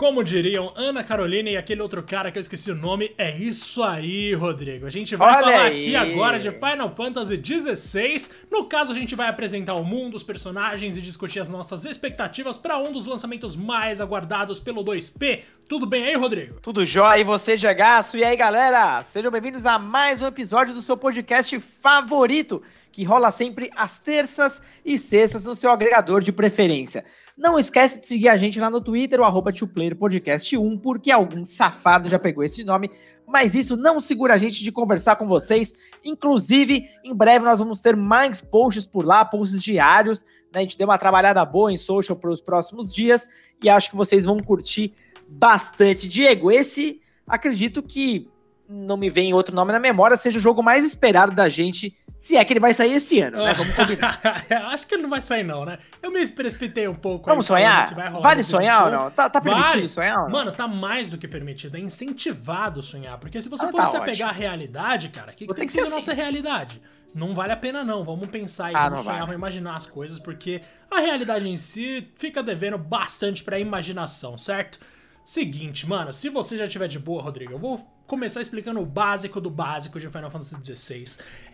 como diriam Ana Carolina e aquele outro cara que eu esqueci o nome, é isso aí, Rodrigo. A gente vai Olha falar aí. aqui agora de Final Fantasy XVI. No caso, a gente vai apresentar o mundo, os personagens e discutir as nossas expectativas para um dos lançamentos mais aguardados pelo 2P. Tudo bem aí, Rodrigo? Tudo jóia? E você, Jagaço? E aí, galera? Sejam bem-vindos a mais um episódio do seu podcast favorito, que rola sempre às terças e sextas no seu agregador de preferência. Não esquece de seguir a gente lá no Twitter, o arroba Podcast1, porque algum safado já pegou esse nome, mas isso não segura a gente de conversar com vocês. Inclusive, em breve nós vamos ter mais posts por lá, posts diários. Né? A gente deu uma trabalhada boa em social para os próximos dias e acho que vocês vão curtir bastante. Diego, esse acredito que não me vem outro nome na memória, seja o jogo mais esperado da gente, se é que ele vai sair esse ano, né? Vamos combinar. Acho que ele não vai sair, não, né? Eu me precipitei um pouco. Vamos sonhar? Vale sonhar ou não? Tá, tá permitido vale. sonhar ou não? Mano, tá mais do que permitido. É incentivado sonhar. Porque se você Ah, for tá se apegar à realidade, cara, o que, que tem que ser a ser nossa realidade? Não vale a pena, não. Vamos pensar e Ah, vamos sonhar, vale. vamos imaginar as coisas, porque a realidade em si fica devendo bastante pra imaginação, certo? Seguinte, mano, se você já tiver de boa, Rodrigo, eu vou começar explicando o básico do básico de Final Fantasy XVI.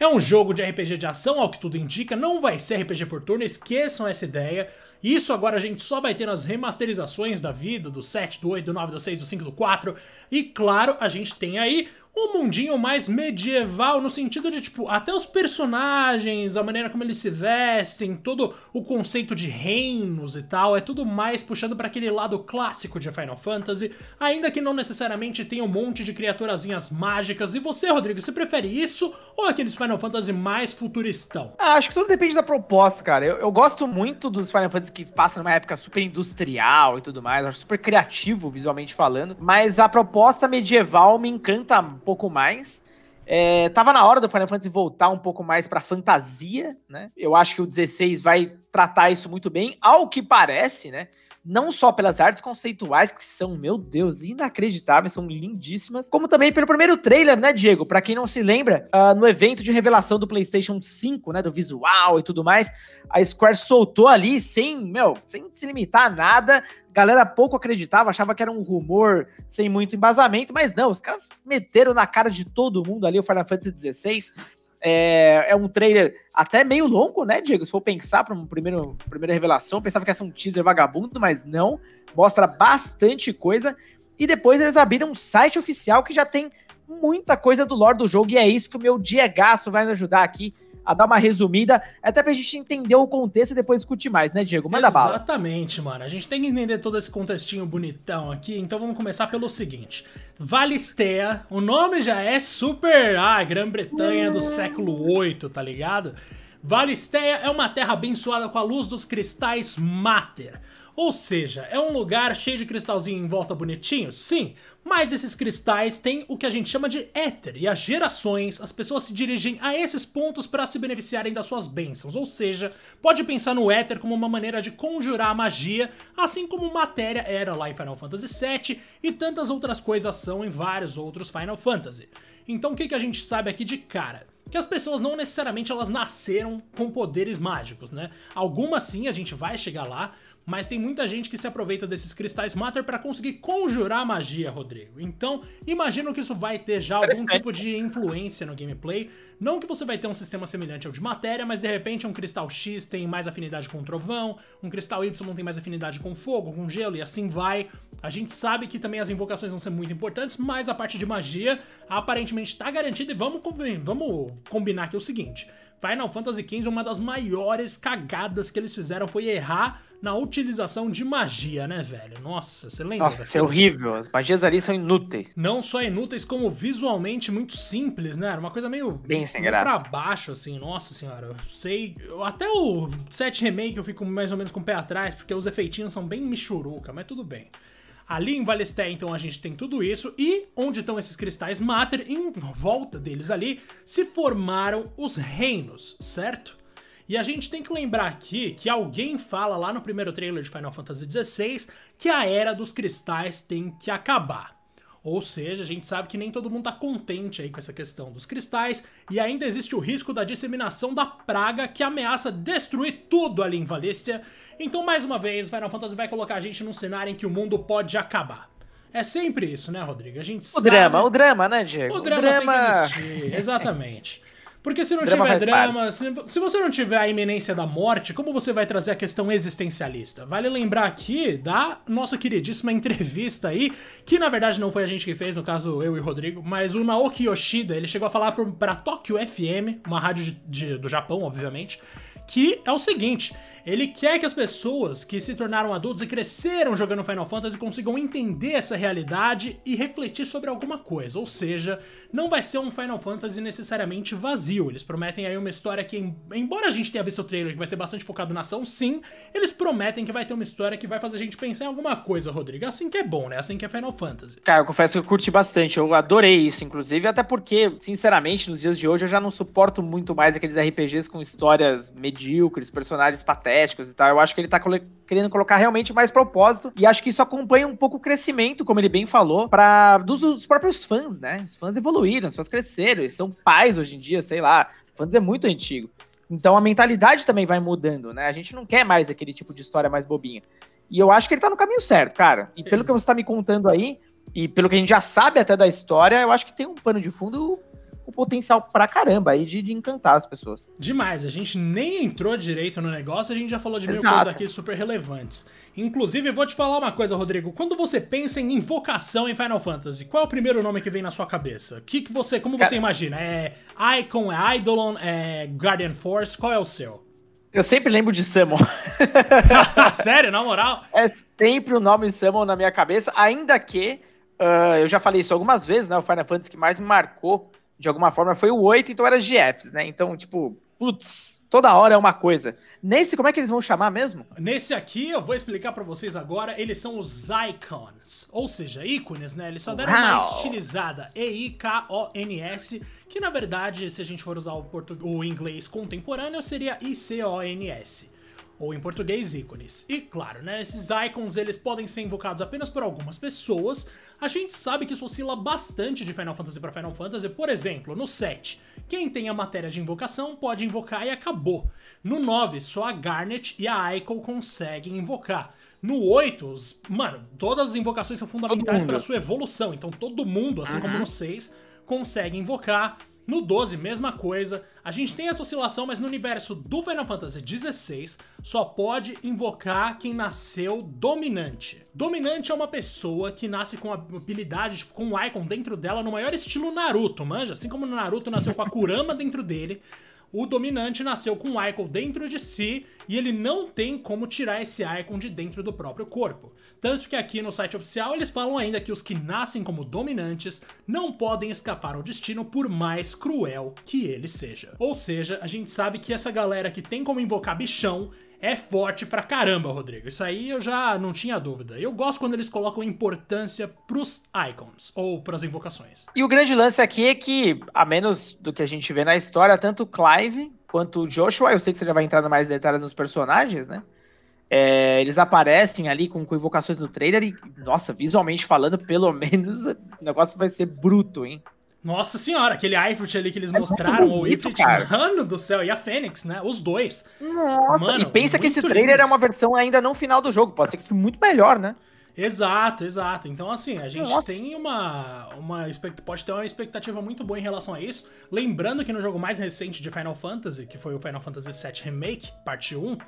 É um jogo de RPG de ação, ao que tudo indica, não vai ser RPG por turno, esqueçam essa ideia. Isso agora a gente só vai ter nas remasterizações da vida, do 7, do 8, do 9, do 6, do 5, do 4. E claro, a gente tem aí um mundinho mais medieval, no sentido de, tipo, até os personagens, a maneira como eles se vestem, todo o conceito de reinos e tal, é tudo mais puxando pra aquele lado clássico de Final Fantasy, ainda que não necessariamente tenha um monte de criaturazinhas mágicas. E você, Rodrigo, você prefere isso ou aqueles Final Fantasy mais futuristão? Ah, acho que tudo depende da proposta, cara. Eu, eu gosto muito dos Final Fantasy que passam numa época super industrial e tudo mais. Acho super criativo visualmente falando. Mas a proposta medieval me encanta um pouco mais. É, tava na hora do Final Fantasy voltar um pouco mais pra fantasia, né? Eu acho que o 16 vai tratar isso muito bem, ao que parece, né? Não só pelas artes conceituais, que são, meu Deus, inacreditáveis, são lindíssimas, como também pelo primeiro trailer, né, Diego? Pra quem não se lembra, ah, no evento de revelação do PlayStation 5, né, do visual e tudo mais, a Square soltou ali, sem, meu, sem se limitar a nada, galera pouco acreditava, achava que era um rumor sem muito embasamento, mas não, os caras meteram na cara de todo mundo ali o Final Fantasy XVI. É, é um trailer até meio longo, né, Diego? Se for pensar para uma primeira revelação, pensava que ia ser um teaser vagabundo, mas não. Mostra bastante coisa. E depois eles abriram um site oficial que já tem muita coisa do lore do jogo, e é isso que o meu Diegaço vai nos ajudar aqui a dar uma resumida, até pra gente entender o contexto e depois discutir mais, né, Diego? Manda bala. Exatamente, mano. A gente tem que entender todo esse contextinho bonitão aqui, então vamos começar pelo seguinte. Valistea, o nome já é super, ah, Grã-Bretanha do século 8, tá ligado? Valistea é uma terra abençoada com a luz dos cristais Mater. Ou seja, é um lugar cheio de cristalzinho em volta bonitinho? Sim, mas esses cristais têm o que a gente chama de éter, e há gerações as pessoas se dirigem a esses pontos para se beneficiarem das suas bênçãos. Ou seja, pode pensar no éter como uma maneira de conjurar magia, assim como matéria era lá em Final Fantasy VII e tantas outras coisas são em vários outros Final Fantasy. Então o que, que a gente sabe aqui de cara? que as pessoas não necessariamente elas nasceram com poderes mágicos, né? Algumas sim, a gente vai chegar lá, mas tem muita gente que se aproveita desses cristais Matter para conseguir conjurar magia, Rodrigo. Então, imagino que isso vai ter já algum tipo de influência no gameplay. Não que você vai ter um sistema semelhante ao de matéria, mas de repente um cristal X tem mais afinidade com o trovão, um cristal Y tem mais afinidade com fogo, com gelo e assim vai. A gente sabe que também as invocações vão ser muito importantes, mas a parte de magia aparentemente está garantida e vamos, vamos combinar aqui o seguinte. Final Fantasy XV, uma das maiores cagadas que eles fizeram foi errar na utilização de magia, né, velho? Nossa, você lembra? Nossa, isso é horrível. As magias ali são inúteis. não só inúteis, como visualmente muito simples, né? Era uma coisa meio. Bem sem meio graça. Pra baixo, assim, nossa senhora. Eu sei. até o 7 Remake eu fico mais ou menos com o pé atrás, porque os efeitinhos são bem michuruca, mas tudo bem. Ali em Valesté, então, a gente tem tudo isso, e onde estão esses cristais Mater, em volta deles ali, se formaram os reinos, certo? E a gente tem que lembrar aqui que alguém fala lá no primeiro trailer de Final Fantasy XVI que a Era dos Cristais tem que acabar. Ou seja, a gente sabe que nem todo mundo tá contente aí com essa questão dos cristais e ainda existe o risco da disseminação da praga que ameaça destruir tudo ali em Valestia. Então, mais uma vez, Final Fantasy vai colocar a gente num cenário em que o mundo pode acabar. É sempre isso, né, Rodrigo? A gente o sabe... drama, o drama, né, Diego? O drama, o drama... tem que existir, exatamente. Porque se não drama tiver drama, se, se, você não tiver a iminência da morte, como você vai trazer a questão existencialista? Vale lembrar aqui da nossa queridíssima entrevista aí, que na verdade não foi a gente que fez, no caso eu e o Rodrigo, mas o Naoki Yoshida, ele chegou a falar pra Tokyo FM, uma rádio de, de, do Japão, obviamente, que é o seguinte: ele quer que as pessoas que se tornaram adultos e cresceram jogando Final Fantasy consigam entender essa realidade e refletir sobre alguma coisa. Ou seja, não vai ser um Final Fantasy necessariamente vazio. Eles prometem aí uma história que, embora a gente tenha visto o trailer que vai ser bastante focado na ação, sim, eles prometem que vai ter uma história que vai fazer a gente pensar em alguma coisa, Rodrigo. Assim que é bom, né? Assim que é Final Fantasy. Cara, eu confesso que eu curti bastante. Eu adorei isso, inclusive, até porque, sinceramente, nos dias de hoje eu já não suporto muito mais aqueles RPGs com histórias medíocres, personagens patéticos e tal. Eu acho que ele tá querendo colocar realmente mais propósito e acho que isso acompanha um pouco o crescimento, como ele bem falou, para dos, dos, próprios fãs, né? Os fãs evoluíram, os fãs cresceram, eles são pais hoje em dia, sei lá. Fãs é muito antigo. Então a mentalidade também vai mudando, né? A gente não quer mais aquele tipo de história mais bobinha. E eu acho que ele tá no caminho certo, cara. E pelo que você tá me contando aí, e pelo que a gente já sabe até da história, eu acho que tem um pano de fundo com potencial pra caramba aí de, de, encantar as pessoas. Demais, a gente nem entrou direito no negócio, a gente já falou de mil coisas aqui super relevantes. Inclusive, eu vou te falar uma coisa, Rodrigo. Quando você pensa em invocação em Final Fantasy, qual é o primeiro nome que vem na sua cabeça? Que que você, como você imagina? É Icon, é Eidolon, é Guardian Force? Qual é o seu? Eu sempre lembro de Summon. Sério, na moral? É sempre o nome Summon na minha cabeça, ainda que uh, eu já falei isso algumas vezes, né? O Final Fantasy que mais me marcou de alguma forma, foi o 8, então era GFs, né? Então, tipo, putz, toda hora é uma coisa. Nesse, como é que eles vão chamar mesmo? Nesse aqui, eu vou explicar para vocês agora, eles são os Icons, ou seja, ícones, né? Eles só deram Uau. uma estilizada, E-I-K-O-N-S, que na verdade, se a gente for usar o, o inglês contemporâneo, seria I-C-O-N-S ou em português ícones. E claro, né, esses icons eles podem ser invocados apenas por algumas pessoas. A gente sabe que isso oscila bastante de Final Fantasy para Final Fantasy. Por exemplo, no 7, quem tem a matéria de invocação pode invocar e acabou. No 9, só a Garnet e a Icon conseguem invocar. No 8, os, mano, todas as invocações são fundamentais para sua evolução. Então todo mundo, assim uhum. como no 6, consegue invocar. No 12, mesma coisa. A gente tem essa oscilação, mas no universo do Final Fantasy XVI só pode invocar quem nasceu dominante. Dominante é uma pessoa que nasce com habilidade, tipo, com um icon dentro dela, no maior estilo Naruto, manja? Assim como Naruto nasceu com a Kurama dentro dele, o dominante nasceu com um icon dentro de si e ele não tem como tirar esse icon de dentro do próprio corpo. Tanto que aqui no site oficial eles falam ainda que os que nascem como dominantes não podem escapar ao destino por mais cruel que ele seja. Ou seja, a gente sabe que essa galera que tem como invocar bichão é forte pra caramba, Rodrigo. Isso aí eu já não tinha dúvida. Eu gosto quando eles colocam importância pros icons ou pras invocações. E o grande lance aqui é que, a menos do que a gente vê na história, tanto o Clive quanto o Joshua, eu sei que você já vai entrar mais detalhes nos personagens, né? É, eles aparecem ali com, com invocações no trailer e, nossa, visualmente falando, pelo menos o negócio vai ser bruto, hein? Nossa senhora, aquele Ifrit ali que eles é mostraram, bonito, o Ifrit, mano do céu, e a Fênix, né? Os dois. Nossa, mano, e pensa que esse trailer lindos. é uma versão ainda não final do jogo, pode ser que fique muito melhor, né? Exato, exato. Então, assim, a gente Nossa. tem uma, uma. Pode ter uma expectativa muito boa em relação a isso. Lembrando que no jogo mais recente de Final Fantasy, que foi o Final Fantasy VII Remake, parte 1,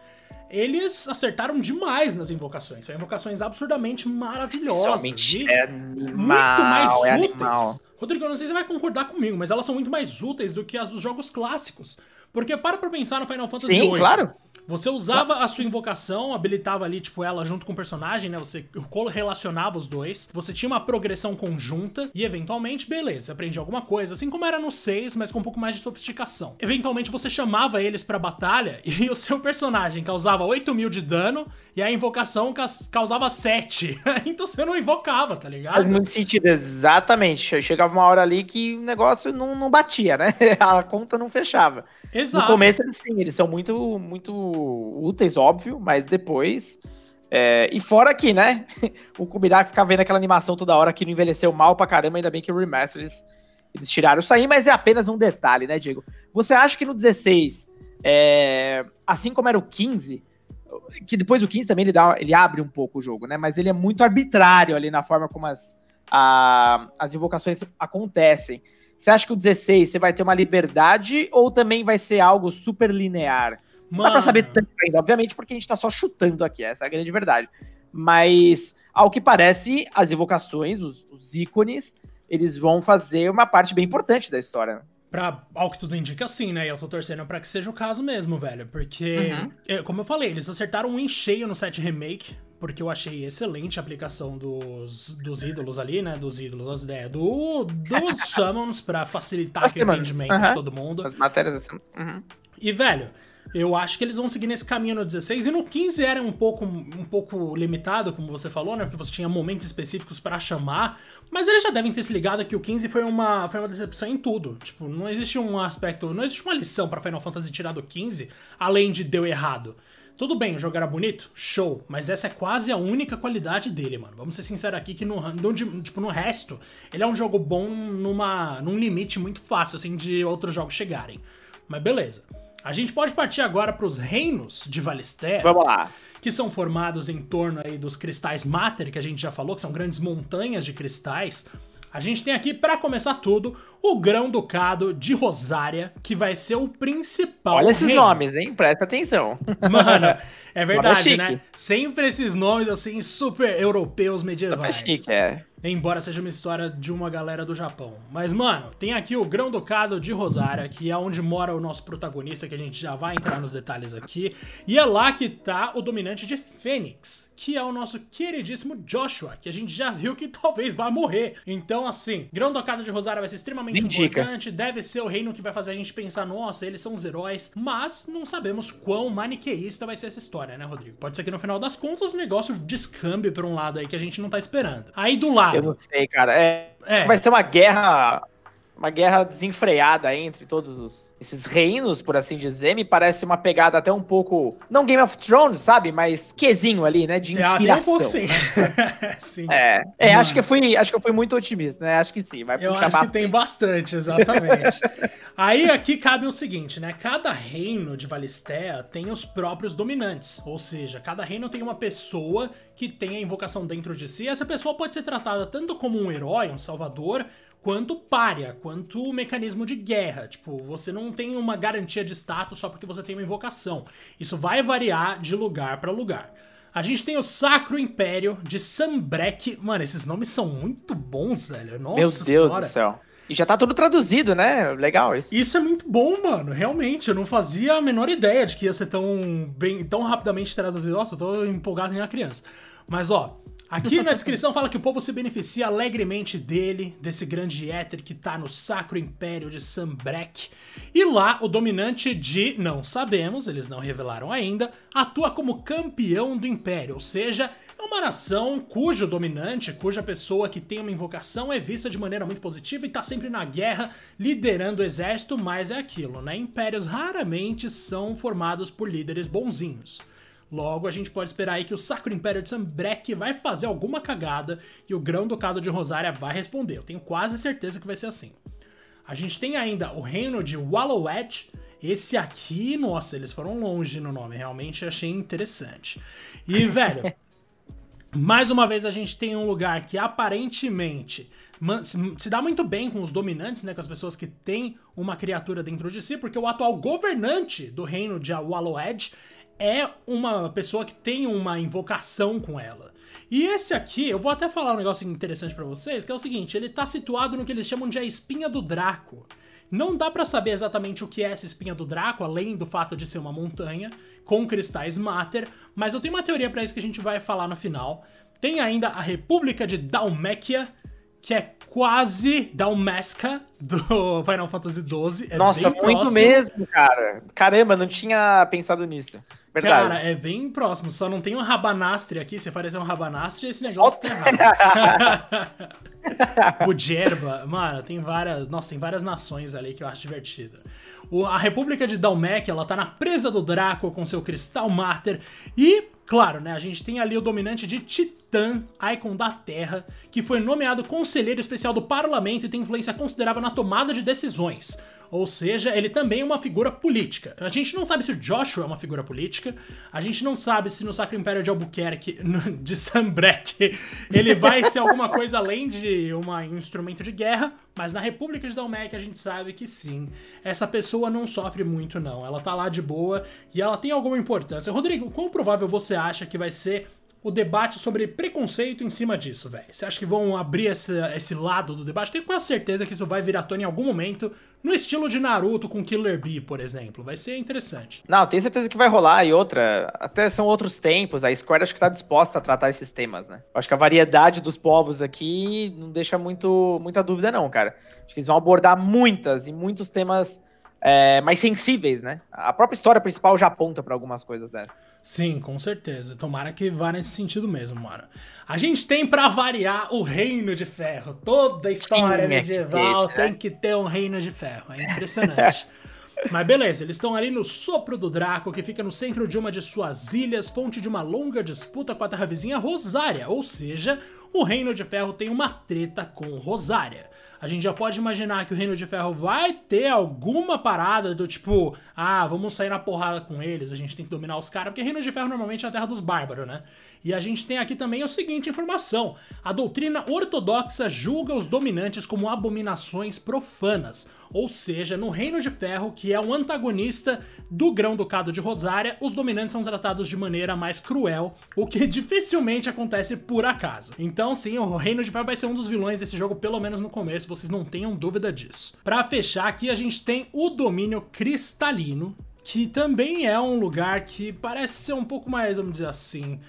eles acertaram demais nas invocações. São invocações absurdamente maravilhosas. É animal, muito mais é úteis. Rodrigo, eu não sei se você vai concordar comigo, mas elas são muito mais úteis do que as dos jogos clássicos. Porque para pra pensar no Final Fantasy Sim, VIII. claro. Você usava a sua invocação, habilitava ali, tipo, ela junto com o personagem, né? Você relacionava os dois. Você tinha uma progressão conjunta e, eventualmente, beleza, aprendia alguma coisa. Assim como era no 6, mas com um pouco mais de sofisticação. Eventualmente, você chamava eles pra batalha e o seu personagem causava 8 mil de dano e a invocação causava 7. então você não invocava, tá ligado? Faz muito sentido, exatamente. Chegava uma hora ali que o negócio não, não batia, né? A conta não fechava. Exato. No começo eles sim, eles são muito, muito úteis, óbvio, mas depois É, e fora aqui, né? o Kubirak ficar vendo aquela animação toda hora que não envelheceu mal pra caramba, ainda bem que o remaster eles, eles tiraram isso aí, mas é apenas um detalhe, né, Diego? Você acha que no 16, é, assim como era o 15, que depois o 15 também ele, dá, ele abre um pouco o jogo, né? Mas ele é muito arbitrário ali na forma como as, a, as invocações acontecem. Você acha que o 16 você vai ter uma liberdade ou também vai ser algo super linear? Não dá pra saber tanto ainda, obviamente, porque a gente tá só chutando aqui, essa é a grande verdade. Mas, ao que parece, as invocações, os, os ícones, eles vão fazer uma parte bem importante da história. Pra, ao que tudo indica, sim, né? E eu tô torcendo pra que seja o caso mesmo, velho. Porque, uhum. é, como eu falei, eles acertaram um encheio no set remake, porque eu achei excelente a aplicação dos, dos ídolos ali, né? Dos ídolos, as ideias do, dos summons pra facilitar o entendimento uhum. de todo mundo. As matérias assim. Uhum. E, velho, eu acho que eles vão seguir nesse caminho no 16 e no 15 era um pouco, um pouco limitado, como você falou, né? Porque você tinha momentos específicos para chamar, mas eles já devem ter se ligado que o 15 foi uma, foi uma decepção em tudo. Tipo, não existe um aspecto, não existe uma lição para Final Fantasy tirar do 15 além de deu errado. Tudo bem, o jogo era bonito? Show. Mas essa é quase a única qualidade dele, mano. Vamos ser sinceros aqui que no, no, tipo, no resto, ele é um jogo bom numa, num limite muito fácil, assim, de outros jogos chegarem. Mas beleza. A gente pode partir agora para os reinos de Valister. Vamos lá. Que são formados em torno aí dos cristais Mater, que a gente já falou, que são grandes montanhas de cristais. A gente tem aqui, para começar tudo, o Grão-Ducado de Rosária, que vai ser o principal. Olha esses reino. nomes, hein? Presta atenção. Mano, é verdade, né? Sempre esses nomes assim, super europeus medievais. Super chique, é. Embora seja uma história de uma galera do Japão. Mas, mano, tem aqui o Grão-Ducado de Rosária, que é onde mora o nosso protagonista, que a gente já vai entrar nos detalhes aqui. E é lá que tá o dominante de Fênix, que é o nosso queridíssimo Joshua, que a gente já viu que talvez vá morrer. Então, assim, Grão-Ducado de Rosária vai ser extremamente Indica. importante, deve ser o reino que vai fazer a gente pensar, nossa, eles são os heróis, mas não sabemos quão maniqueísta vai ser essa história, né, Rodrigo? Pode ser que no final das contas o negócio descambe por um lado aí que a gente não tá esperando. Aí do lado eu não sei, cara. É, é. vai ser uma guerra. Uma guerra desenfreada entre todos os, esses reinos, por assim dizer. Me parece uma pegada até um pouco. Não Game of Thrones, sabe? Mas quezinho ali, né? De inspiração. É, um pouco, sim. sim. É, é acho, que eu fui, acho que eu fui muito otimista, né? Acho que sim. Vai eu acho bastante. que tem bastante, exatamente. Aí aqui cabe o seguinte, né? Cada reino de Valistea tem os próprios dominantes. Ou seja, cada reino tem uma pessoa que tem a invocação dentro de si. Essa pessoa pode ser tratada tanto como um herói, um salvador, quanto párea, quanto mecanismo de guerra. Tipo, você não tem uma garantia de status só porque você tem uma invocação. Isso vai variar de lugar para lugar. A gente tem o Sacro Império de Sambrek. Mano, esses nomes são muito bons, velho. Nossa Meu Deus senhora. do céu. E já tá tudo traduzido, né? Legal isso. Isso é muito bom, mano. Realmente, eu não fazia a menor ideia de que ia ser tão bem, tão rapidamente traduzido. Nossa, eu tô empolgado em uma criança. Mas ó, aqui na descrição fala que o povo se beneficia alegremente dele, desse grande éter que tá no Sacro Império de Sambrek. E lá, o dominante de, não sabemos, eles não revelaram ainda, atua como campeão do Império, ou seja, é uma nação cujo dominante, cuja pessoa que tem uma invocação é vista de maneira muito positiva e tá sempre na guerra, liderando o exército, mas é aquilo, né? Impérios raramente são formados por líderes bonzinhos. Logo, a gente pode esperar aí que o Sacro Império de Sambrek vai fazer alguma cagada e o Grão-Ducado de Rosária vai responder. Eu tenho quase certeza que vai ser assim. A gente tem ainda o reino de Wallowed. Esse aqui, nossa, eles foram longe no nome, realmente achei interessante. E, velho, mais uma vez a gente tem um lugar que aparentemente se dá muito bem com os dominantes, né, com as pessoas que têm uma criatura dentro de si, porque o atual governante do reino de Wallowed é uma pessoa que tem uma invocação com ela. E esse aqui, eu vou até falar um negócio interessante para vocês, que é o seguinte, ele tá situado no que eles chamam de a espinha do Draco. Não dá para saber exatamente o que é essa espinha do Draco, além do fato de ser uma montanha com cristais Mater, mas eu tenho uma teoria para isso que a gente vai falar no final. Tem ainda a República de Dalmekia, que é quase Dalmasca do Final Fantasy XII. É Nossa, muito próximo. mesmo, cara. Caramba, não tinha pensado nisso. Verdade. Cara, é bem próximo. Só não tem um Rabanastre aqui. Se aparecer um Rabanastre, esse negócio tá errado. mano, tem várias. Nossa, tem várias nações ali que eu acho divertida. A República de Dalmek, ela tá na presa do Draco com seu cristal Mater. E, claro, né, a gente tem ali o dominante de Titã, Icon da Terra, que foi nomeado conselheiro especial do parlamento e tem influência considerável na tomada de decisões. Ou seja, ele também é uma figura política. A gente não sabe se o Joshua é uma figura política, a gente não sabe se no Sacro Império de Albuquerque, de Sambrek, ele vai ser alguma coisa além de um instrumento de guerra, mas na República de Dalmek a gente sabe que sim, essa pessoa não sofre muito não, ela tá lá de boa e ela tem alguma importância. Rodrigo, quão provável você acha que vai ser o debate sobre preconceito em cima disso, velho? Você acha que vão abrir esse, esse lado do debate? Tenho quase certeza que isso vai virar tona em algum momento, no estilo de Naruto com Killer Bee, por exemplo. Vai ser interessante. Não, tenho certeza que vai rolar. E outra, até são outros tempos. A Square acho que tá disposta a tratar esses temas, né? Acho que a variedade dos povos aqui não deixa muito, muita dúvida, não, cara. Acho que eles vão abordar muitas e muitos temas é, mais sensíveis, né? A própria história principal já aponta para algumas coisas dessas. Sim, com certeza. Tomara que vá nesse sentido mesmo, mano. A gente tem para variar o Reino de Ferro. Toda história Sim, medieval é que tem que ter um Reino de Ferro. É impressionante. Mas beleza, eles estão ali no sopro do Draco, que fica no centro de uma de suas ilhas, fonte de uma longa disputa com a terra vizinha Rosária, ou seja, o Reino de Ferro tem uma treta com Rosária a gente já pode imaginar que o Reino de Ferro vai ter alguma parada do tipo, ah, vamos sair na porrada com eles, a gente tem que dominar os caras, porque Reino de Ferro normalmente é a terra dos bárbaros, né? E a gente tem aqui também o seguinte informação: a doutrina ortodoxa julga os dominantes como abominações profanas, ou seja, no Reino de Ferro, que é o antagonista do Grão-Ducado de Rosária, os dominantes são tratados de maneira mais cruel, o que dificilmente acontece por acaso. Então, sim, o Reino de Ferro vai ser um dos vilões desse jogo, pelo menos no começo, vocês não tenham dúvida disso. Para fechar aqui, a gente tem o domínio cristalino, que também é um lugar que parece ser um pouco mais, vamos dizer assim,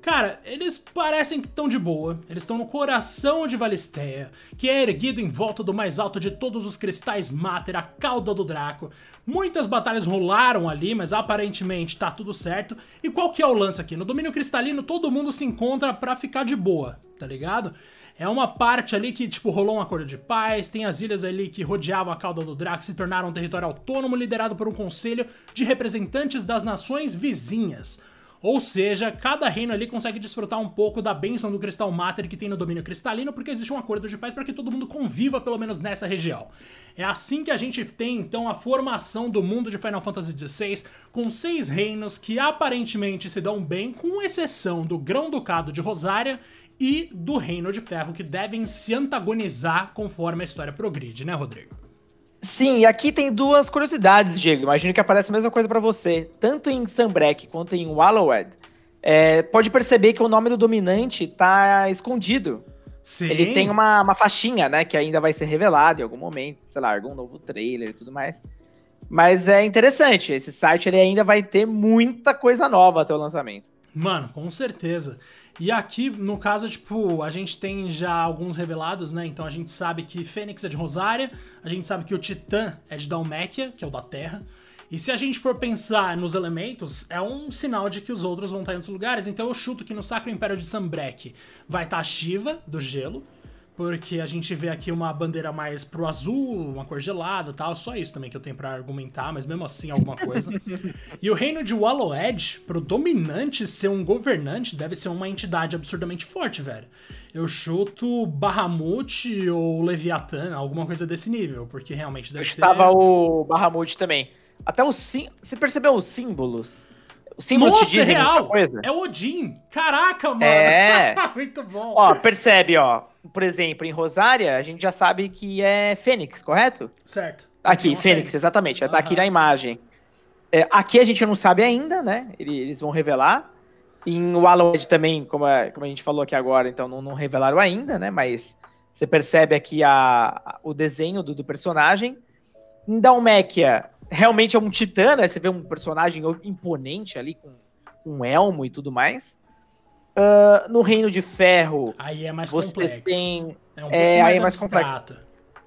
Cara, eles parecem que estão de boa. Eles estão no coração de Valistea, que é erguido em volta do mais alto de todos os cristais Mater, a cauda do Draco. Muitas batalhas rolaram ali, mas aparentemente tá tudo certo. E qual que é o lance aqui? No domínio cristalino todo mundo se encontra para ficar de boa, tá ligado? É uma parte ali que, tipo, rolou um acordo de paz, tem as ilhas ali que rodeavam a cauda do Draco se tornaram um território autônomo liderado por um conselho de representantes das nações vizinhas. Ou seja, cada reino ali consegue desfrutar um pouco da bênção do cristal Mater que tem no domínio cristalino, porque existe um acordo de paz para que todo mundo conviva pelo menos nessa região. É assim que a gente tem então a formação do mundo de Final Fantasy XVI, com seis reinos que aparentemente se dão bem, com exceção do Grão-Ducado de Rosária e do Reino de Ferro, que devem se antagonizar conforme a história progride, né, Rodrigo? Sim, e aqui tem duas curiosidades, Diego. Imagino que aparece a mesma coisa para você. Tanto em Sunbreak quanto em Wallowed, é, pode perceber que o nome do dominante tá escondido. Sim. Ele tem uma, uma faixinha, né, que ainda vai ser revelado em algum momento, sei lá, algum novo trailer e tudo mais. Mas é interessante, esse site ele ainda vai ter muita coisa nova até o lançamento. Mano, com certeza. E aqui, no caso, tipo, a gente tem já alguns revelados, né? Então a gente sabe que Fênix é de Rosária, a gente sabe que o Titã é de Dalmekia, que é o da Terra. E se a gente for pensar nos elementos, é um sinal de que os outros vão estar em outros lugares. Então eu chuto que no Sacro Império de Sambrek vai estar a Shiva, do gelo porque a gente vê aqui uma bandeira mais pro azul, uma cor gelada tal, só isso também que eu tenho para argumentar, mas mesmo assim alguma coisa. e o reino de Wallow Edge, pro dominante ser um governante, deve ser uma entidade absurdamente forte, velho. Eu chuto Bahamut ou Leviathan, alguma coisa desse nível, porque realmente deve eu ser... Eu chutava o Bahamut também. Até o sim... Você percebeu os símbolos? Os símbolos Nossa, te dizem é real. coisa? É o Odin. Caraca, mano. É. Muito bom. Ó, percebe, ó por exemplo, em Rosária, a gente já sabe que é Fênix, correto? Certo. Aqui, Fênix, Fênix, exatamente. Uhum. Tá aqui na imagem. É, aqui a gente não sabe ainda, né? Eles vão revelar. Em Wallowed também, como a, como a gente falou aqui agora, então não, não revelaram ainda, né? Mas você percebe aqui a, a o desenho do, do, personagem. Em Dalmekia, realmente é um titã, né? Você vê um personagem imponente ali, com, um elmo e tudo mais. Uh, no Reino de Ferro. Aí é mais você complexo. tem. É, um é aí é mais complexo.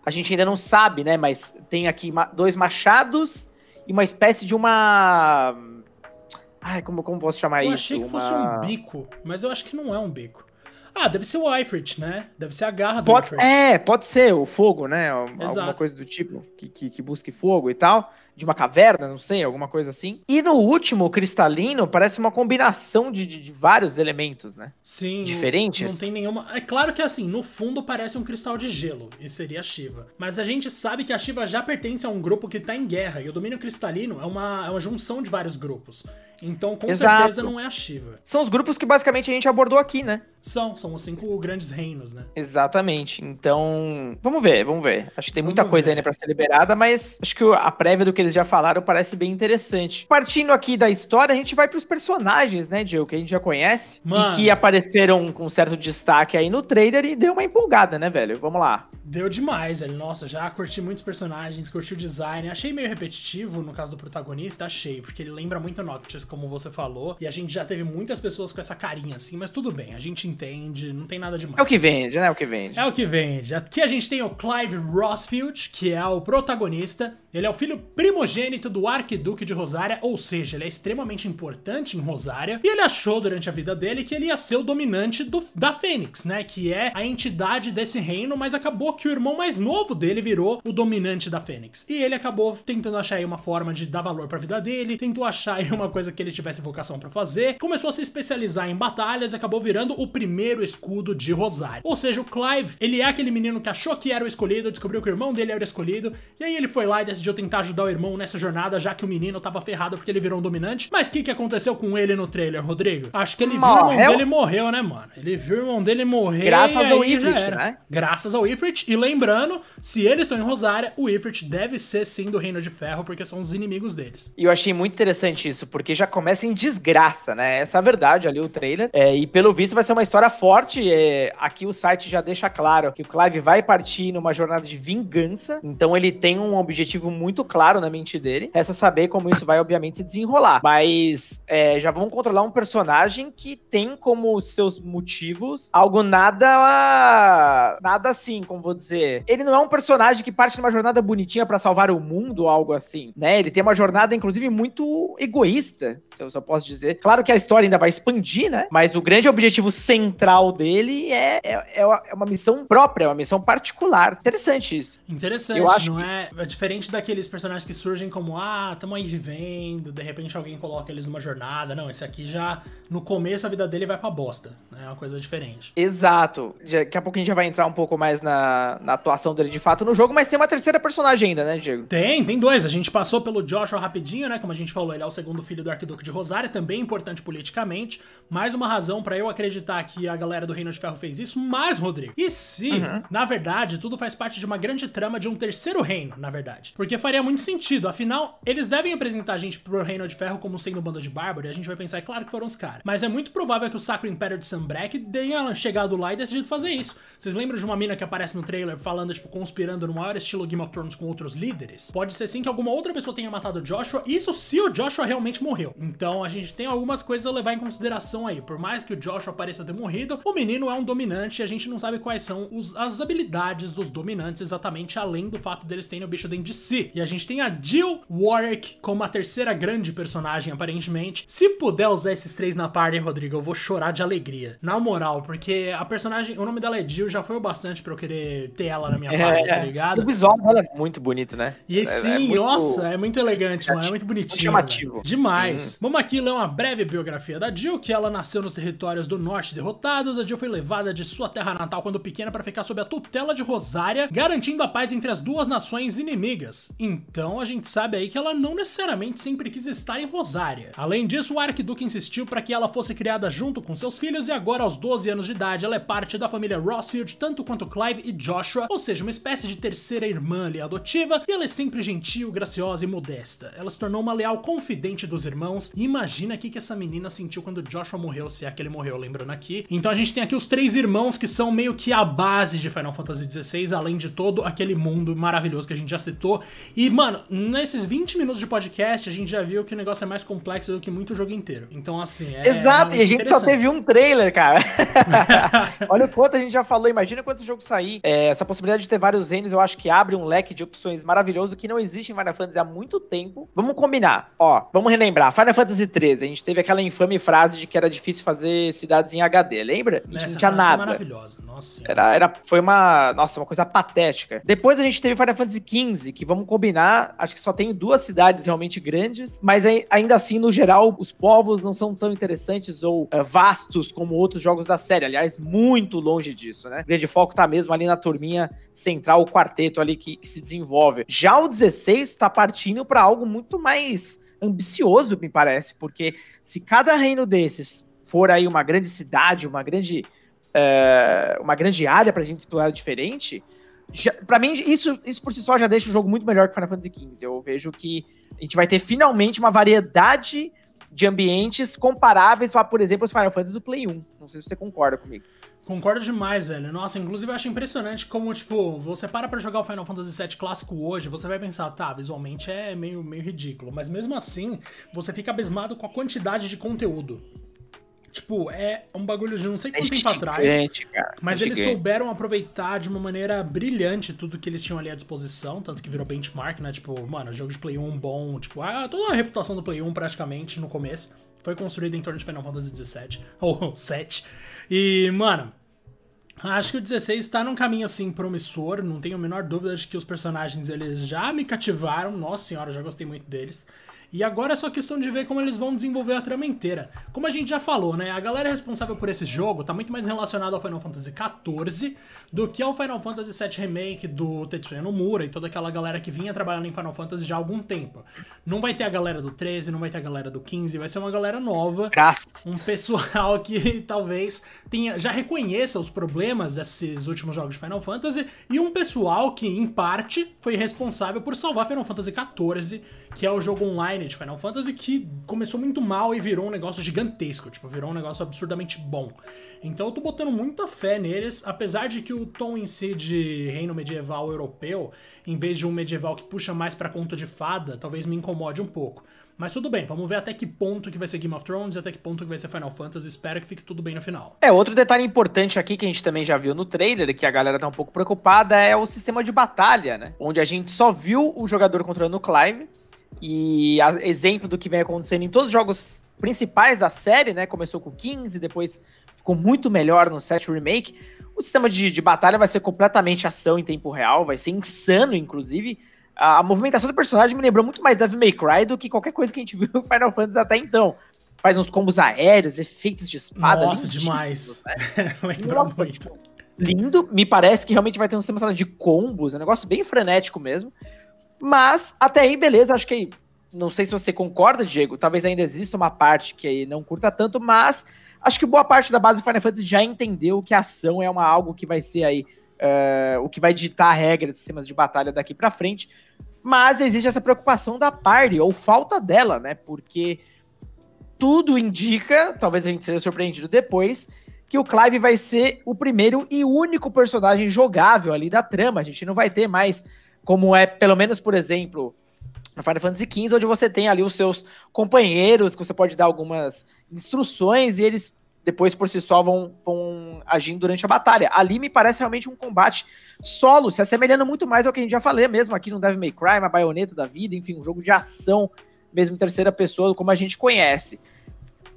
A gente ainda não sabe, né? Mas tem aqui dois machados e uma espécie de uma. Ai, como, como posso chamar eu isso? achei que Uma- fosse um bico, mas eu acho que não é um bico. Ah, deve ser o Ifrit, né? Deve ser a garra do Pode, Ifrit. é, pode ser o fogo, né? Alguma Exato. coisa do tipo, que, que, que busque fogo e tal. De uma caverna, não sei, alguma coisa assim. E no último, o cristalino, parece uma combinação de, de, de vários elementos, né? Sim. diferentes? Não tem nenhuma. É claro que assim, no fundo parece um cristal de gelo, e seria a Shiva. Mas a gente sabe que a Shiva já pertence a um grupo que tá em guerra, e o domínio cristalino é uma, é uma junção de vários grupos. Então, com Exato. certeza não é a Shiva. São os grupos que basicamente a gente abordou aqui, né? São, são os cinco grandes reinos, né? Exatamente. Então, vamos ver, vamos ver. Acho que tem muita Vamos coisa ver. ainda pra ser liberada, mas acho que a prévia do que eles já falaram parece bem interessante. Partindo aqui da história, a gente vai pros personagens, né, Diego, que a gente já conhece Mano. e que apareceram com certo destaque aí no trailer e deu uma empolgada, né, velho? Vamos lá. Deu demais, velho. Nossa, já curti muitos personagens, curti o design. Achei meio repetitivo no caso do protagonista, achei, porque ele lembra muito Noctis, como você falou. E a gente já teve muitas pessoas com essa carinha assim, mas tudo bem, a gente entende, não tem nada demais. É o que vende, né? É o que vende. É o que vende. Aqui a gente tem o Clive Rossfield, que é o protagonista. Ele é o filho primogênito do Arquiduque de Rosária, ou seja, ele é extremamente importante em Rosária. E ele achou durante a vida dele que ele ia ser o dominante do- da Fênix, né? Que é a entidade desse reino, mas acabou que o irmão mais novo dele virou o dominante da Fênix. E ele acabou tentando achar aí uma forma de dar valor pra vida dele, tentou achar aí uma coisa que ele tivesse vocação pra fazer, começou a se especializar em batalhas e acabou virando o primeiro escudo de Rosário. Ou seja, o Clive, ele é aquele menino que achou que era o escolhido, descobriu que o irmão dele era o escolhido, e aí ele foi lá e decidiu tentar ajudar o irmão nessa jornada, já que o menino tava ferrado porque ele virou um dominante. Mas o que, que aconteceu com ele no trailer, Rodrigo? Acho que ele viu o irmão Morreu? dele morreu, né, mano? Ele viu o irmão dele morrer. Graças ao Ifrit, né? Graças ao Ifrit. E lembrando, se eles estão em Rosária, o Ifrit deve ser sim do Reino de Ferro, porque são os inimigos deles. E eu achei muito interessante isso, porque já começa em desgraça, né? Essa é a verdade ali, o trailer. É, e pelo visto vai ser uma história forte. é, aqui o site já deixa claro que o Clive vai partir numa jornada de vingança. Então ele tem um objetivo muito claro na mente dele. Resta saber como isso vai, obviamente, se desenrolar. Mas é, já vamos controlar um personagem que tem como seus motivos algo nada. Nada assim, como vou dizer. Ele não é um personagem que parte numa jornada bonitinha pra salvar o mundo ou algo assim, né? Ele tem uma jornada, inclusive, muito egoísta, se eu só posso dizer. Claro que a história ainda vai expandir, né? Mas o grande objetivo central dele é, é, é uma missão própria, uma missão particular. Interessante isso. Interessante, Eu acho não que- é? É diferente daqueles personagens que surgem como, ah, tamo aí vivendo, de repente alguém coloca eles numa jornada. Não, esse aqui já, no começo, a vida dele vai pra bosta. né? É uma coisa diferente. Exato. Daqui a pouco a gente já vai entrar um pouco mais na, na atuação dele de fato no jogo, mas tem uma terceira personagem ainda, né, Diego? Tem, tem dois. A gente passou pelo Joshua rapidinho, né? Como a gente falou, ele é o segundo filho do Arquiduque de Rosária, também importante politicamente. Mais uma razão pra eu acreditar que a galera do Reino de Ferro fez isso. Mas, Rodrigo, e se, na verdade, tudo faz parte de uma grande trama de um terceiro reino, na verdade? Porque faria muito sentido. Afinal, eles devem apresentar a gente pro Reino de Ferro como sendo um bando de bárbaro, e a gente vai pensar, é claro que foram os caras. Mas é muito provável que o Sacro Império de Sunbreak tenha chegado lá e decidido fazer isso. Vocês lembram de uma mina que aparece no trailer falando, tipo, conspirando no maior estilo Game of Thrones com outros líderes? Pode ser sim que alguma outra pessoa tenha matado o Joshua, isso se o Joshua realmente morreu. Então a gente tem algumas coisas a levar em consideração aí. Por mais que o Joshua pareça ter morrido, o menino é um dominante e a gente não sabe quais são os- as habilidades dos dominantes exatamente, além do fato deles terem o bicho dentro de si. E a gente tem a Jill Warwick como a terceira grande personagem, aparentemente. Se puder usar esses três na party, Rodrigo, eu vou chorar de alegria. Na moral, porque a personagem, o nome dela é Jill, já foi o bastante pra eu querer ter ela na minha party, tá ligado? O visual dela é muito bonito, né? E É- sim, é muito- nossa, é muito elegante, mano. É muito bonitinho. chamativo. velho. Demais. Sim. Vamos aqui ler uma breve biografia da Jill, que ela nasceu nos territórios do norte derrotados. A Jill foi levada de sua terra natal quando pequena para ficar sob a tutela de Rosária, garantindo a paz entre as duas nações inimigas. Então a gente sabe aí que ela não necessariamente sempre quis estar em Rosária. Além disso, o Arquiduque insistiu para que ela fosse criada junto com seus filhos e agora aos 12 anos de idade ela é parte da família Rossfield, tanto quanto Clive e Joshua, ou seja, uma espécie de terceira irmã ali adotiva, e ela é sempre gentil, graciosa e modesta. Ela se tornou uma leal confidente dos irmãos, e imagina o que essa menina sentiu quando Joshua morreu, se é que ele morreu, lembrando aqui. Então a gente tem aqui os três irmãos que são meio que a base de Final Fantasy XVI, além de todo aquele mundo maravilhoso que a gente já citou. E, mano, nesses 20 minutos de podcast, a gente já viu que o negócio é mais complexo do que muito jogo inteiro. Então, assim, é. Exato, e a gente só teve um trailer, cara. Olha o quanto a gente já falou. Imagina quando esse jogo sair. É, É, essa possibilidade de ter vários reinos, eu acho que abre um leque de opções maravilhoso que não existe em Final Fantasy há muito tempo. Vamos combinar, ó, vamos relembrar. Final Fantasy XIII, a gente teve aquela infame frase de que era difícil fazer cidades em HD, lembra? A gente não tinha nada. maravilhosa. Nossa. Era, era, foi uma, nossa, uma coisa patética. Depois a gente teve Final Fantasy XV, que vamos combinar, acho que só tem duas cidades realmente grandes, mas ai- ainda assim, no geral, os povos não são tão interessantes ou eh, vastos como outros jogos da série. Aliás, muito longe disso, né? O grande foco tá mesmo ali na turminha central, o quarteto ali que, que se desenvolve. Já o 16 tá partindo para algo muito mais ambicioso, me parece, porque se cada reino desses for aí uma grande cidade, uma grande é, uma grande área pra gente explorar diferente, pra mim, isso, isso por si só já deixa o jogo muito melhor que Final Fantasy XV. Eu vejo que a gente vai ter finalmente uma variedade de ambientes comparáveis a, por exemplo, os Final Fantasy do Play 1. Não sei se você concorda comigo. Concordo demais, velho. Nossa, inclusive eu acho impressionante como, tipo, você para pra jogar o Final Fantasy VII clássico hoje, você vai pensar, tá, visualmente é meio, meio ridículo, mas mesmo assim, você fica abismado com a quantidade de conteúdo. Tipo, é um bagulho de não sei quanto tempo atrás. cara. Mas É eles souberam aproveitar de uma maneira brilhante tudo que eles tinham ali à disposição, tanto que virou benchmark, né? Tipo, mano, jogo de Play 1 bom, tipo, ah, toda a reputação do Play 1 praticamente no começo foi construída em torno de Final Fantasy XVII, ou 7. E, mano, acho que o 16 tá num caminho assim promissor, não tenho a menor dúvida de que os personagens eles já me cativaram, nossa senhora, eu já gostei muito deles. E agora é só questão de ver como eles vão desenvolver a trama inteira. Como a gente já falou, né? A galera responsável por esse jogo tá muito mais relacionada ao Final Fantasy XIV do que ao Final Fantasy VII Remake do Tetsuya Nomura e toda aquela galera que vinha trabalhando em Final Fantasy já há algum tempo. Não vai ter a galera do 13, não vai ter a galera do 15, vai ser uma galera nova Graças. um pessoal que talvez tenha, já reconheça os problemas desses últimos jogos de Final Fantasy e um pessoal que, em parte, foi responsável por salvar Final Fantasy XIV, que é o jogo online de Final Fantasy que começou muito mal e virou um negócio gigantesco, tipo, virou um negócio absurdamente bom. Então eu tô botando muita fé neles, apesar de que o tom em si de reino medieval europeu, em vez de um medieval que puxa mais pra conto de fada, talvez me incomode um pouco. Mas tudo bem, vamos ver até que ponto que vai ser Game of Thrones até que ponto que vai ser Final Fantasy. Espero que fique tudo bem no final. É, outro detalhe importante aqui que a gente também já viu no trailer, que a galera tá um pouco preocupada, é o sistema de batalha, né? Onde a gente só viu o jogador controlando o Clive. E a- exemplo do que vem acontecendo em todos os jogos principais da série, né? Começou com o 15, depois ficou muito melhor no 7 Remake. O sistema de, de batalha vai ser completamente ação em tempo real, vai ser insano, inclusive. A, a movimentação do personagem me lembrou muito mais Devil May Cry do que qualquer coisa que a gente viu em Final Fantasy até então. Faz uns combos aéreos, efeitos de espada. Nossa, demais. né? Lembra Nossa, muito. tipo, lindo. Me parece que realmente vai ter um sistema de combos, é um negócio bem frenético mesmo. Mas até aí, beleza, acho que. Não sei se você concorda, Diego. Talvez ainda exista uma parte que aí não curta tanto, mas acho que boa parte da base do Final Fantasy já entendeu que a ação é uma, algo que vai ser aí. eh, o que vai ditar a regra dos sistemas de batalha daqui pra frente. Mas existe essa preocupação da party, ou falta dela, né? Porque tudo indica, talvez a gente seja surpreendido depois, que o Clive vai ser o primeiro e único personagem jogável ali da trama. A gente não vai ter mais, como é, pelo menos, por exemplo, no Final Fantasy XV, onde você tem ali os seus companheiros, que você pode dar algumas instruções e eles depois por si só vão, vão agindo durante a batalha. Ali me parece realmente um combate solo, se assemelhando muito mais ao que a gente já falei mesmo aqui no Devil May Cry, uma baioneta da vida, enfim, um jogo de ação, mesmo em terceira pessoa, como a gente conhece.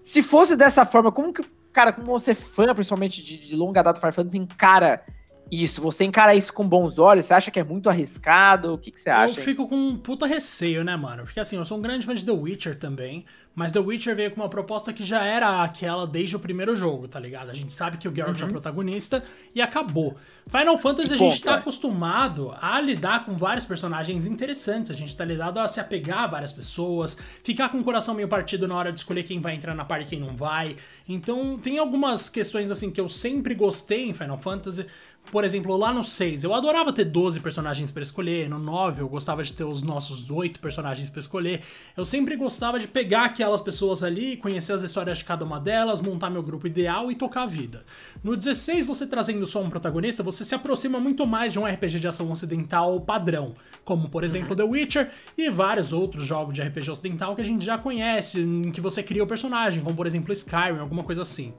Se fosse dessa forma, como que, cara, como você fã, principalmente de, de longa data do Final Fantasy, encara isso? Você encara isso com bons olhos? Você acha que é muito arriscado? O que, que você acha? Eu fico com um puta receio, né, mano? Porque assim, eu sou um grande fã de The Witcher também, mas The Witcher veio com uma proposta que já era aquela desde o primeiro jogo, tá ligado? A gente sabe que o Geralt é o protagonista e acabou. Final Fantasy E a gente ponto, tá é. acostumado a lidar com vários personagens interessantes, a gente tá lidado a se apegar a várias pessoas, ficar com o coração meio partido na hora de escolher quem vai entrar na party e quem não vai. Então, tem algumas questões assim que eu sempre gostei em Final Fantasy. Por exemplo, lá no 6, eu adorava ter 12 personagens pra escolher. No 9, eu gostava de ter os nossos 8 personagens pra escolher. Eu sempre gostava de pegar aquelas pessoas ali, conhecer as histórias de cada uma delas, montar meu grupo ideal e tocar a vida. No 16, você trazendo só um protagonista, você se aproxima muito mais de um RPG de ação ocidental padrão, como por exemplo The Witcher e vários outros jogos de RPG ocidental que a gente já conhece, em que você cria o personagem, como por exemplo Skyrim, alguma coisa assim.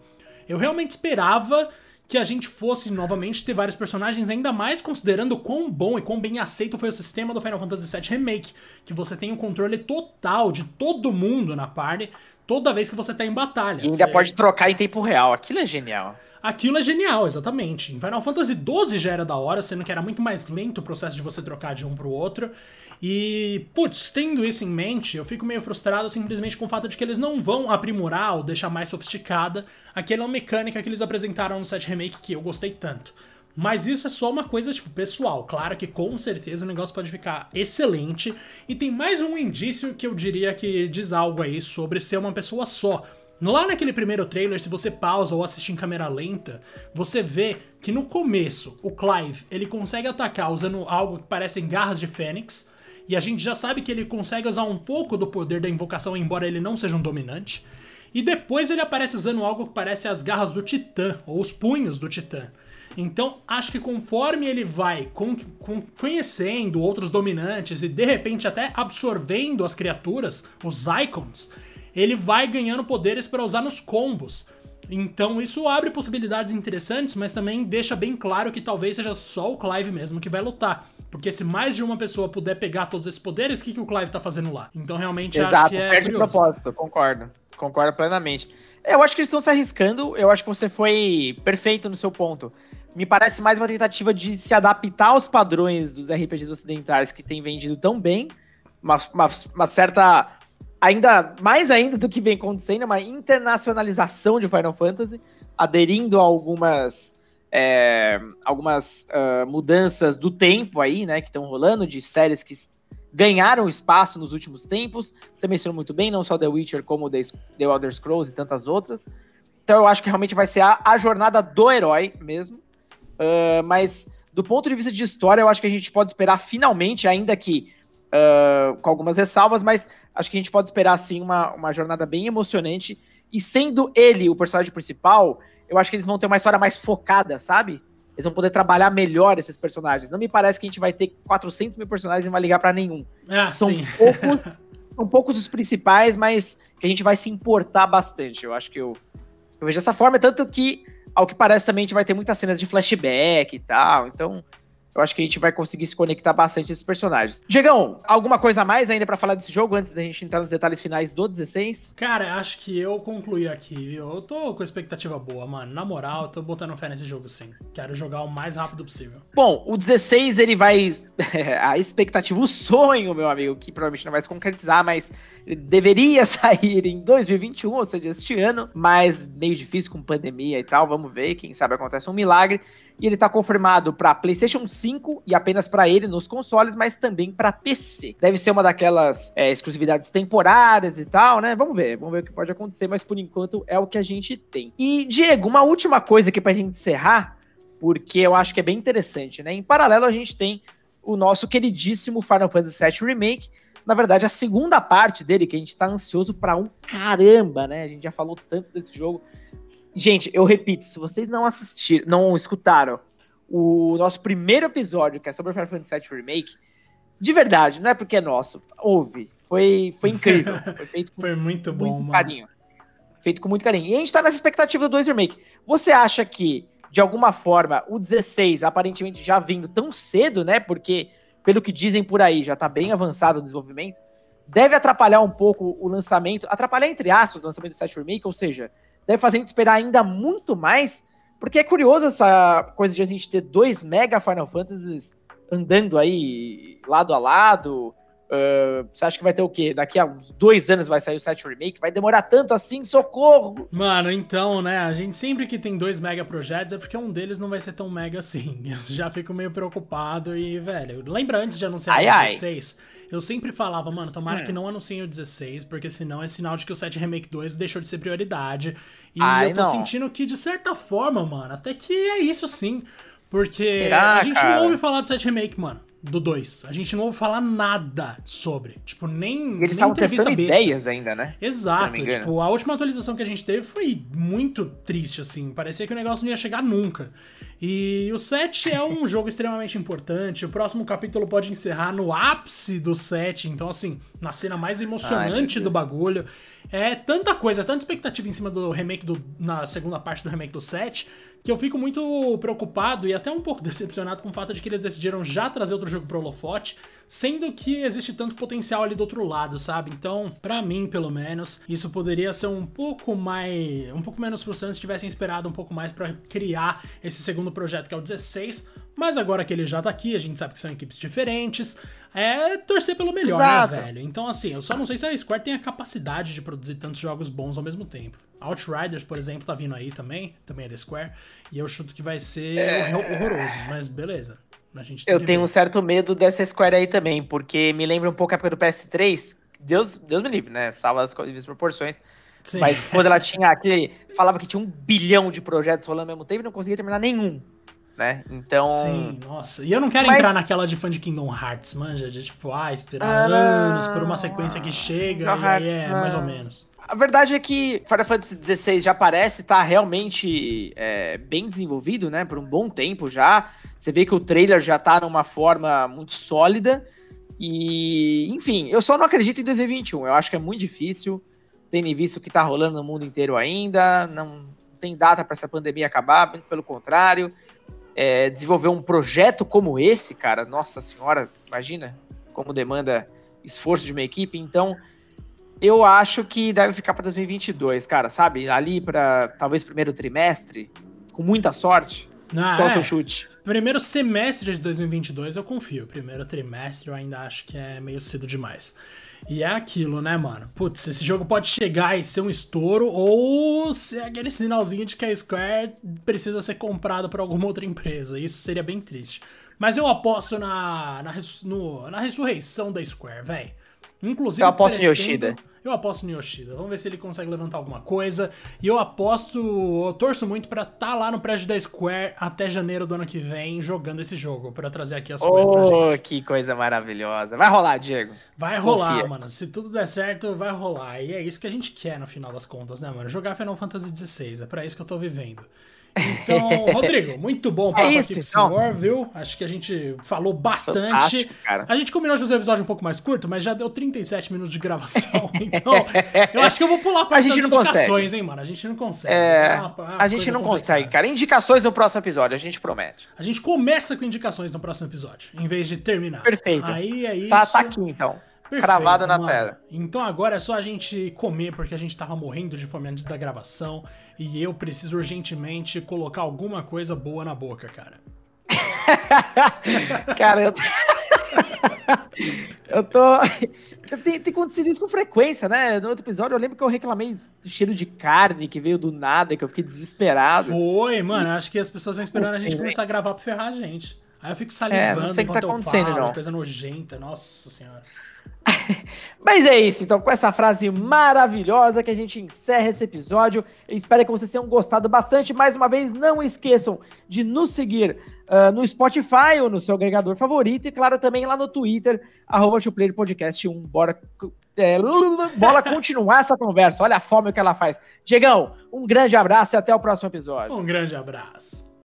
Eu realmente esperava que a gente fosse novamente ter vários personagens, ainda mais considerando quão bom e quão bem aceito foi o sistema do Final Fantasy VII Remake, que você tem o controle total de todo mundo na party toda vez que você tá em batalha. E ainda você... pode trocar em tempo real, aquilo é genial. Aquilo é genial, exatamente. Em Final Fantasy XII já era da hora, sendo que era muito mais lento o processo de você trocar de um pro outro. E, putz, tendo isso em mente, eu fico meio frustrado simplesmente com o fato de que eles não vão aprimorar ou deixar mais sofisticada aquela mecânica que eles apresentaram no set remake que eu gostei tanto. Mas isso é só uma coisa, tipo, pessoal. Claro que com certeza o negócio pode ficar excelente. E tem mais um indício que eu diria que diz algo aí sobre ser uma pessoa só. Lá naquele primeiro trailer, se você pausa ou assiste em câmera lenta, você vê que no começo o Clive ele consegue atacar usando algo que parecem garras de fênix, e a gente já sabe que ele consegue usar um pouco do poder da invocação, embora ele não seja um dominante. E depois ele aparece usando algo que parece as garras do Titã, ou os punhos do Titã. Então, acho que conforme ele vai con con conhecendo outros dominantes e de repente até absorvendo as criaturas, os icons, ele vai ganhando poderes para usar nos combos. Então isso abre possibilidades interessantes, mas também deixa bem claro que talvez seja só o Clive mesmo que vai lutar. Porque se mais de uma pessoa puder pegar todos esses poderes, o que, que o Clive tá fazendo lá? Então realmente Exato, acho que é perde curioso. propósito, concordo. Concordo plenamente. Eu acho que eles estão se arriscando, eu acho que você foi perfeito no seu ponto. Me parece mais uma tentativa de se adaptar aos padrões dos RPGs ocidentais que têm vendido tão bem, uma, uma, uma certa ainda mais ainda do que vem acontecendo, uma internacionalização de Final Fantasy, aderindo a algumas é, algumas uh, mudanças do tempo aí, né, que estão rolando de séries que ganharam espaço nos últimos tempos. Você mencionou muito bem, não só The Witcher, como The, The Elder Scrolls e tantas outras. Então eu acho que realmente vai ser a, a jornada do herói mesmo. Uh, mas do ponto de vista de história, eu acho que a gente pode esperar finalmente, ainda que uh, com algumas ressalvas, mas acho que a gente pode esperar, assim, uma, uma jornada bem emocionante. E sendo ele o personagem principal, eu acho que eles vão ter uma história mais focada, sabe? Eles vão poder trabalhar melhor esses personagens. Não me parece que a gente vai ter 400 mil personagens e não vai ligar para nenhum. Ah, são, poucos, são poucos os principais, mas que a gente vai se importar bastante. Eu acho que eu, eu vejo dessa forma. Tanto que, ao que parece, também a gente vai ter muitas cenas de flashback e tal. Então, eu acho que a gente vai conseguir se conectar bastante esses personagens. Diegão, alguma coisa a mais ainda para falar desse jogo antes da gente entrar nos detalhes finais do 16? Cara, acho que eu concluí aqui, viu? Eu tô com expectativa boa, mano. Na moral, eu tô botando fé nesse jogo sim. Quero jogar o mais rápido possível. Bom, o 16 ele vai. a expectativa, o sonho, meu amigo, que provavelmente não vai se concretizar, mas ele deveria sair em 2021, ou seja, este ano, mas meio difícil com pandemia e tal. Vamos ver, quem sabe acontece um milagre e ele está confirmado para PlayStation 5 e apenas para ele nos consoles, mas também para PC. Deve ser uma daquelas é, exclusividades temporárias e tal, né? Vamos ver, vamos ver o que pode acontecer, mas por enquanto é o que a gente tem. E Diego, uma última coisa aqui para a gente encerrar, porque eu acho que é bem interessante, né? Em paralelo a gente tem o nosso queridíssimo Final Fantasy VII Remake, na verdade, a segunda parte dele, que a gente tá ansioso para um caramba, né? A gente já falou tanto desse jogo. Gente, eu repito, se vocês não assistiram, não escutaram o nosso primeiro episódio, que é sobre o Final Fantasy VII Remake, de verdade, não é porque é nosso, ouve. Foi, foi incrível. Foi feito com foi muito bom, muito mano. carinho. Feito com muito carinho. E a gente tá nessa expectativa do 2 Remake. Você acha que, de alguma forma, o 16, aparentemente já vindo tão cedo, né? Porque, pelo que dizem por aí, já tá bem avançado o desenvolvimento, deve atrapalhar um pouco o lançamento, atrapalhar entre aspas o lançamento do 7 Remake, ou seja, deve fazer a gente esperar ainda muito mais, porque é curioso essa coisa de a gente ter dois mega Final Fantasies andando aí lado a lado. Uh, você acha que vai ter o quê? Daqui a uns dois anos vai sair o 7 Remake? Vai demorar tanto assim? Socorro! Mano, então, né? A gente sempre que tem dois mega projetos é porque um deles não vai ser tão mega assim. Eu já fico meio preocupado e, velho, lembra antes de anunciar ai, o 16? Ai eu sempre falava, mano, tomara hum. que não anunciem o 16, porque senão é sinal de que o 7 Remake 2 deixou de ser prioridade. E Ai, eu tô não. sentindo que, de certa forma, mano, até que é isso sim. Porque Será, a gente cara? não ouve falar do 7 Remake, mano. Do 2. A gente não ouve falar nada sobre. Tipo, nem. E eles estavam testando besta. ideias ainda, né? Exato. Tipo, a última atualização que a gente teve foi muito triste, assim. Parecia que o negócio não ia chegar nunca. E o 7 é um jogo extremamente importante. O próximo capítulo pode encerrar no ápice do 7. Então, assim, na cena mais emocionante Ai, do bagulho. é tanta coisa, tanta expectativa em cima do remake do. na segunda parte do remake do 7, que eu fico muito preocupado e até um pouco decepcionado com o fato de que eles decidiram já trazer outro jogo pro holofote, sendo que existe tanto potencial ali do outro lado, sabe? Então, para mim, pelo menos, isso poderia ser um pouco mais, um pouco menos frustrante se tivessem esperado um pouco mais para criar esse segundo projeto que é o 16, mas agora que ele já tá aqui, a gente sabe que são equipes diferentes. É torcer pelo melhor, né, Exato. né, velho? Então, assim, eu só não sei se a Square tem a capacidade de produzir tantos jogos bons ao mesmo tempo. Outriders, por exemplo, tá vindo aí também, também é da Square, e eu chuto que vai ser é... horroroso, mas beleza. A gente eu tenho ver. um certo medo dessa Square aí também, porque me lembra um pouco a época do PS3. Deus, Deus me livre, né? Salva as proporções. Sim. Mas quando ela tinha aquele. Falava que tinha um bilhão de projetos rolando ao mesmo tempo e não conseguia terminar nenhum né? Então. Sim, nossa. E eu não quero Mas... entrar naquela de fã de Kingdom Hearts, manja, de tipo, ah, esperar ah, anos por uma sequência que chega e aí é mais ou menos. A verdade é que Final Fantasy XVI já parece estar tá realmente é, bem desenvolvido, né? Por um bom tempo já. Você vê que o trailer já tá numa forma muito sólida. E, enfim, eu só não acredito em 2021. Eu acho que é muito difícil, tendo visto o que tá rolando no mundo inteiro ainda. Não tem data para essa pandemia acabar, pelo contrário é, desenvolver um projeto como esse, cara, nossa senhora, imagina como demanda esforço de uma equipe. Então, eu acho que deve ficar para 2022, cara, sabe? Ali para talvez primeiro trimestre, com muita sorte. Ah, Qual é o seu chute? Primeiro semestre de 2022 eu confio. Primeiro trimestre eu ainda acho que é meio cedo demais. E é aquilo, né, mano? Putz, esse jogo pode chegar e ser um estouro ou ser aquele sinalzinho de que a Square precisa ser comprada por alguma outra empresa. Isso seria bem triste. Mas eu aposto na, na, no, na ressurreição da Square, velho. Inclusive. Eu aposto pretendo, em Yoshida. Eu aposto no Yoshida. Vamos ver se ele consegue levantar alguma coisa. E eu aposto, eu torço muito para estar tá lá no prédio da Square até janeiro do ano que vem jogando esse jogo, para trazer aqui as oh, coisas pra gente. que coisa maravilhosa. Vai rolar, Diego. Vai rolar, Confia. mano. Se tudo der certo, vai rolar. E é isso que a gente quer no final das contas, né, mano? Jogar Final Fantasy XVI. É para isso que eu tô vivendo. Então, Rodrigo, muito bom é papo é isso, aqui com o senhor, viu? Acho que a gente falou bastante. A gente combinou de fazer um episódio um pouco mais curto, mas já deu 37 minutos de gravação. Então, eu acho que eu vou pular para as indicações, consegue. hein, mano? A gente não consegue. É, é uma, uma a gente não consegue, cara. Indicações no próximo episódio, a gente promete. A gente começa com indicações no próximo episódio, em vez de terminar. Perfeito. Aí é isso. Tá, tá aqui, então. Perfeito, Cravado na tela. Então agora é só a gente comer, porque a gente tava morrendo de fome antes da gravação. E eu preciso urgentemente colocar alguma coisa boa na boca, cara. cara, eu. eu tô. Tem, tem acontecido isso com frequência, né? No outro episódio eu lembro que eu reclamei do cheiro de carne que veio do nada, que eu fiquei desesperado. Foi, mano. Acho que as pessoas estão esperando a gente começar a gravar pra ferrar a gente. Aí eu fico salivando é, não sei enquanto que tá acontecendo, eu falo, não. coisa nojenta, nossa senhora. Mas é isso, então com essa frase maravilhosa que a gente encerra esse episódio. Eu espero que vocês tenham gostado bastante. Mais uma vez, não esqueçam de nos seguir uh, no Spotify ou no seu agregador favorito. E claro, também lá no Twitter, arroba Podcast 1. Bora, é, bora continuar essa conversa. Olha a fome que ela faz. Diegão, um grande abraço e até o próximo episódio. Um grande abraço.